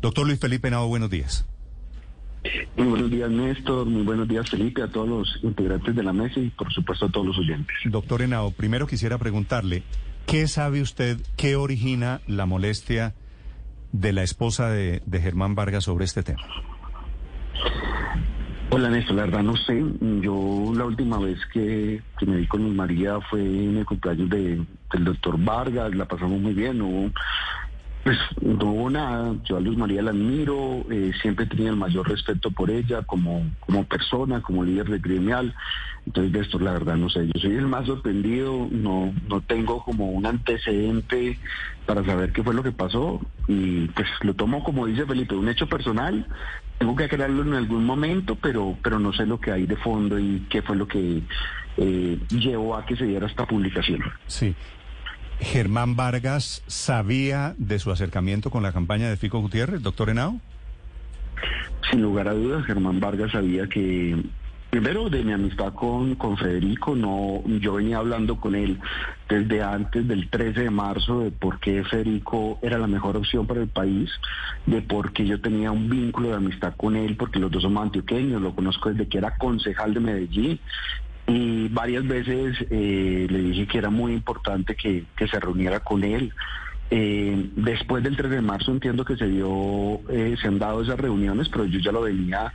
Doctor Luis Felipe Nao, buenos días. Muy buenos días, Néstor. Muy buenos días, Felipe, a todos los integrantes de la mesa y, por supuesto, a todos los oyentes. Doctor Henao, primero quisiera preguntarle, ¿qué sabe usted, qué origina la molestia de la esposa de, Germán Vargas sobre este tema? Hola Néstor, la verdad no sé. Yo la última vez que, me vi con María fue en el cumpleaños de, del doctor Vargas, la pasamos muy bien, hubo pues no hubo nada, yo a Luz María la admiro, eh, siempre tenía el mayor respeto por ella como, como persona, como líder de gremial. Entonces, de esto la verdad no sé, yo soy el más sorprendido, no, no tengo como un antecedente para saber qué fue lo que pasó y pues lo tomo como dice Felipe, un hecho personal, tengo que aclararlo en algún momento, pero, pero no sé lo que hay de fondo y qué fue lo que eh, llevó a que se diera esta publicación. Sí, Germán Vargas sabía de su acercamiento con la campaña de Fico Gutiérrez, doctor Henao? Sin lugar a dudas, Germán Vargas sabía que, primero de mi amistad con, con Federico, no, yo venía hablando con él desde antes del 13 de marzo de por qué Federico era la mejor opción para el país, de por qué yo tenía un vínculo de amistad con él, porque los dos somos antioqueños, lo conozco desde que era concejal de Medellín y varias veces eh, le dije que era muy importante que, se reuniera con él. Eh, después del 3 de marzo entiendo que se dio, eh, se han dado esas reuniones, pero yo ya lo venía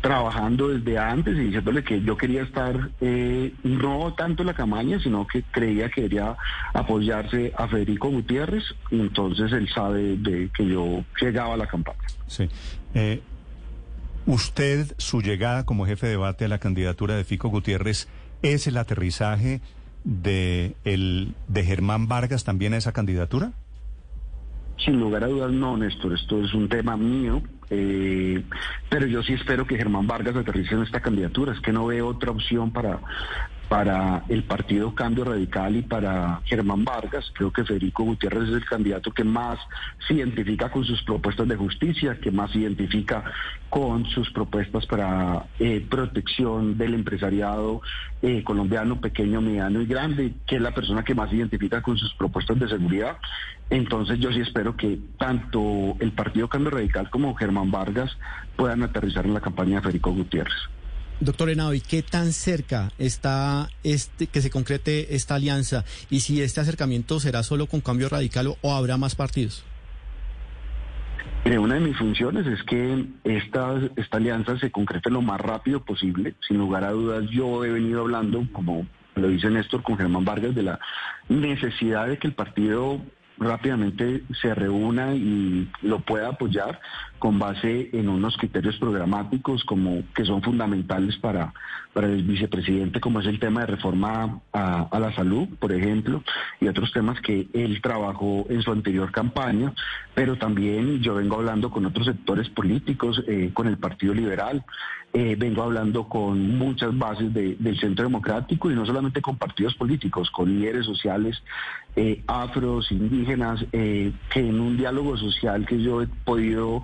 trabajando desde antes y diciéndole que yo quería estar no tanto en la campaña, sino que creía que quería apoyarse a Federico Gutiérrez, y entonces él sabe de que yo llegaba a la campaña. Sí. Usted, su llegada como jefe de debate a la candidatura de Fico Gutiérrez, ¿es el aterrizaje de, el, de Germán Vargas también a esa candidatura? Sin lugar a dudas, no, Néstor. Esto es un tema mío. Eh, pero yo sí espero que Germán Vargas aterrice en esta candidatura. Es que no veo otra opción para, para el partido Cambio Radical y para Germán Vargas. Creo que Federico Gutiérrez es el candidato que más se identifica con sus propuestas de justicia, que más se identifica con sus propuestas para eh, protección del empresariado eh, colombiano pequeño, mediano y grande, que es la persona que más se identifica con sus propuestas de seguridad. Entonces yo sí espero que tanto el Partido Cambio Radical como Germán Vargas puedan aterrizar en la campaña de Federico Gutiérrez. Doctor Henao, ¿y qué tan cerca está este que se concrete esta alianza? Y si este acercamiento será solo con cambio radical o habrá más partidos? Una de mis funciones es que esta, esta alianza se concrete lo más rápido posible. Sin lugar a dudas, yo he venido hablando, como lo dice Néstor con Germán Vargas, de la necesidad de que el partido rápidamente se reúna y lo pueda apoyar con base en unos criterios programáticos como que son fundamentales para, para el vicepresidente, como es el tema de reforma a, la salud, por ejemplo, y otros temas que él trabajó en su anterior campaña, pero también yo vengo hablando con otros sectores políticos, eh, con el Partido Liberal, eh, vengo hablando con muchas bases del Centro Democrático y no solamente con partidos políticos, con líderes sociales eh, afros, indígenas, eh, que en un diálogo social que yo he podido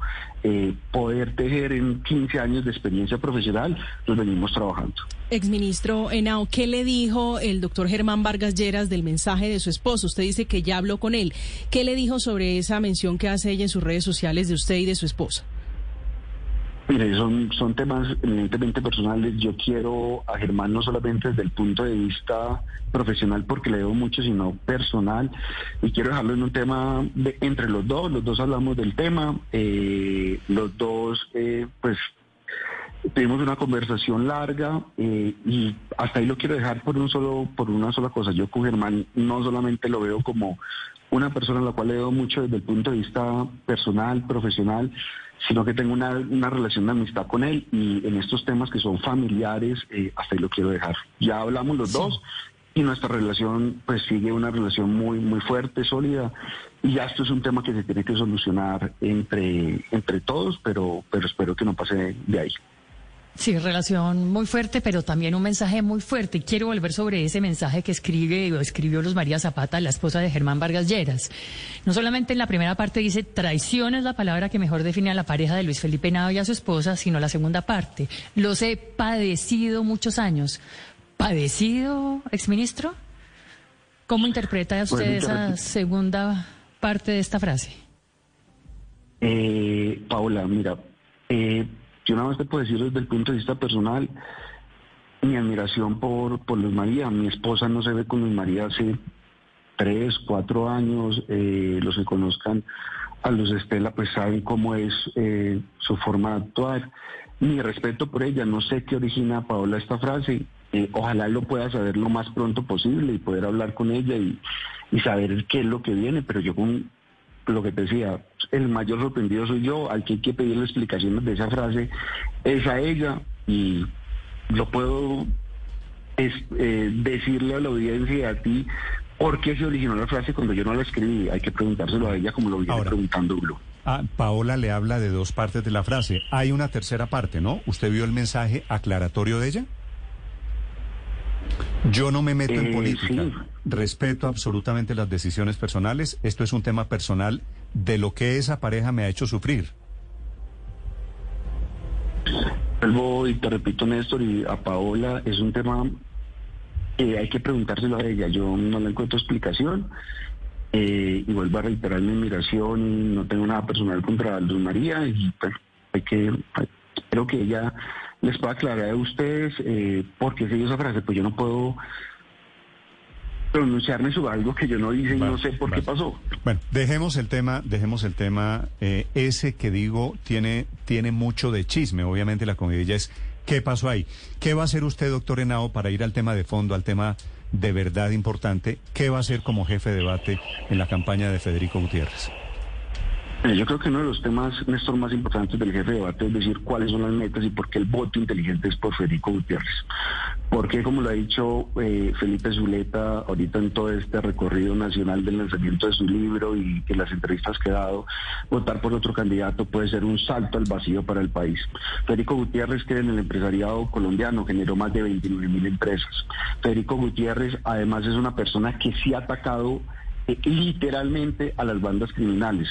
poder tejer en 15 años de experiencia profesional, nos venimos trabajando. Exministro Henao, ¿qué le dijo el doctor Germán Vargas Lleras del mensaje de su esposo? Usted dice que ya habló con él. ¿Qué le dijo sobre esa mención que hace ella en sus redes sociales de usted y de su esposa? Mire, son, son temas eminentemente personales. Yo quiero a Germán no solamente desde el punto de vista profesional, porque le debo mucho, sino personal. Y quiero dejarlo en un tema entre los dos. Los dos hablamos del tema. Eh, los dos, eh, pues, tuvimos una conversación larga eh, y hasta ahí lo quiero dejar por un solo por una sola cosa yo con Germán no solamente lo veo como una persona a la cual le debo mucho desde el punto de vista personal profesional sino que tengo una, relación de amistad con él y en estos temas que son familiares, eh, hasta ahí lo quiero dejar. Ya hablamos los dos y nuestra relación pues sigue una relación muy muy fuerte, sólida y ya esto es un tema que se tiene que solucionar entre entre todos, pero pero espero que no pase de ahí. Sí, relación muy fuerte, pero también un mensaje muy fuerte. Y quiero volver sobre ese mensaje que escribe o escribió Luz María Zapata, la esposa de Germán Vargas Lleras. No solamente en la primera parte dice traición es la palabra que mejor define a la pareja de Luis Felipe Nado y a su esposa, sino la segunda parte. Los he padecido muchos años. ¿Padecido, exministro? ¿Cómo interpreta usted esa segunda parte de esta frase? Eh, Paola, mira, eh, yo nada más te puedo decir desde el punto de vista personal, mi admiración por, por Luz María. Mi esposa no se ve con Luz María hace tres, cuatro años. Eh, los que conozcan a Luz Estela pues saben cómo es eh, su forma de actuar. Mi respeto por ella, no sé qué origina Paola esta frase. Eh, ojalá lo pueda saber lo más pronto posible y poder hablar con ella y, y saber qué es lo que viene, pero yo con lo que te decía, el mayor sorprendido soy yo, al que hay que pedirle explicaciones de esa frase es a ella y lo puedo es, eh, decirle a la audiencia y a ti por qué se originó la frase cuando yo no la escribí. Hay que preguntárselo a ella como lo viene preguntando Blue. Ah, Paola le habla de dos partes de la frase. Hay una tercera parte, ¿no? ¿Usted vio el mensaje aclaratorio de ella? Yo no me meto en Eh, política. sí. Respeto absolutamente las decisiones personales. Esto es un tema personal de lo que esa pareja me ha hecho sufrir. Vuelvo y te repito, Néstor, y a Paola es un tema que hay que preguntárselo a ella. Yo no le encuentro explicación. Eh, y vuelvo a reiterar mi admiración no tengo nada personal contra Luz María y pues, hay que espero que ella les pueda aclarar a ustedes eh, por qué se dio esa frase pues yo no puedo pronunciarme sobre algo que yo no hice y no sé por vale. qué pasó Bueno, dejemos el tema, dejemos el tema, eh, ese que digo tiene, tiene mucho de chisme, obviamente la comedia es ¿qué pasó ahí? ¿Qué va a hacer usted, doctor Henao, para ir al tema de fondo, al tema de verdad importante? ¿Qué va a hacer como jefe de debate en la campaña de Federico Gutiérrez? Eh, Yo creo que uno de los temas, Néstor, más importantes del jefe de debate es decir cuáles son las metas y por qué el voto inteligente es por Federico Gutiérrez. Porque, como lo ha dicho eh, Felipe Zuleta ahorita en todo este recorrido nacional del lanzamiento de su libro y en las entrevistas que ha dado, votar por otro candidato puede ser un salto al vacío para el país. Federico Gutiérrez, que en el empresariado colombiano generó más de 29 mil empresas. Federico Gutiérrez, además, es una persona que sí ha atacado literalmente a las bandas criminales.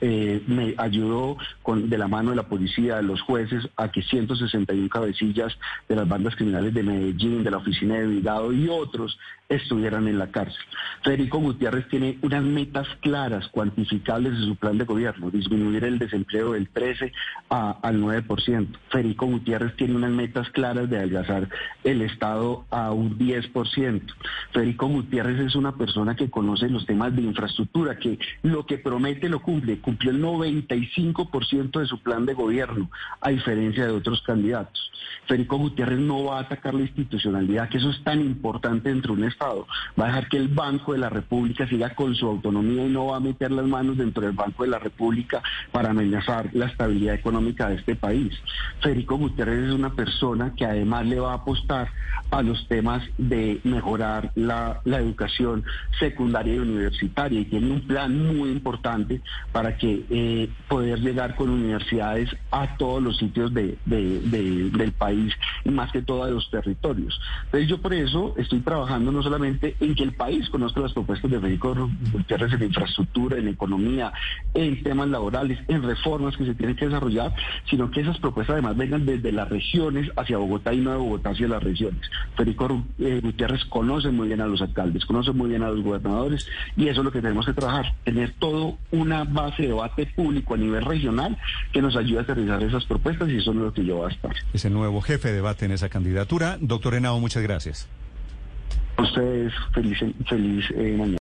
Eh, me ayudó con, de la mano de la policía, de los jueces, a que 161 cabecillas de las bandas criminales de Medellín, de la oficina de Vigado y otros estuvieran en la cárcel. Federico Gutiérrez tiene unas metas claras, cuantificables de su plan de gobierno, disminuir el desempleo del 13 a- al 9%. Federico Gutiérrez tiene unas metas claras de adelgazar el Estado a un 10%. Federico Gutiérrez es una persona que conoce los temas de infraestructura, que lo que promete lo cumple. Cumplió el 95% de su plan de gobierno, a diferencia de otros candidatos. Federico Gutiérrez no va a atacar la institucionalidad, que eso es tan importante dentro de un Estado. Va a dejar que el Banco de la República siga con su autonomía y no va a meter las manos dentro del Banco de la República para amenazar la estabilidad económica de este país. Federico Gutiérrez es una persona que además le va a apostar a los temas de mejorar la, la educación secundaria y universitaria y tiene un plan muy importante para que eh, poder llegar con universidades a todos los sitios de, de- de- del país y más que todo a los territorios. Entonces yo por eso estoy trabajando no solamente en que el país conozca las propuestas de Federico Gutiérrez en infraestructura, en economía, en temas laborales, en reformas que se tienen que desarrollar, sino que esas propuestas además vengan desde las regiones hacia Bogotá y no de Bogotá hacia las regiones. Federico eh, Gutiérrez conoce muy bien a los alcaldes, conoce muy bien a los gobernadores y eso es lo que tenemos que trabajar, tener todo una base de debate público a nivel regional que nos ayude a aterrizar esas propuestas y eso es lo que yo voy a estar. Es el nuevo jefe de debate en esa candidatura. Doctor Henao, muchas gracias. A ustedes, feliz, feliz eh, mañana.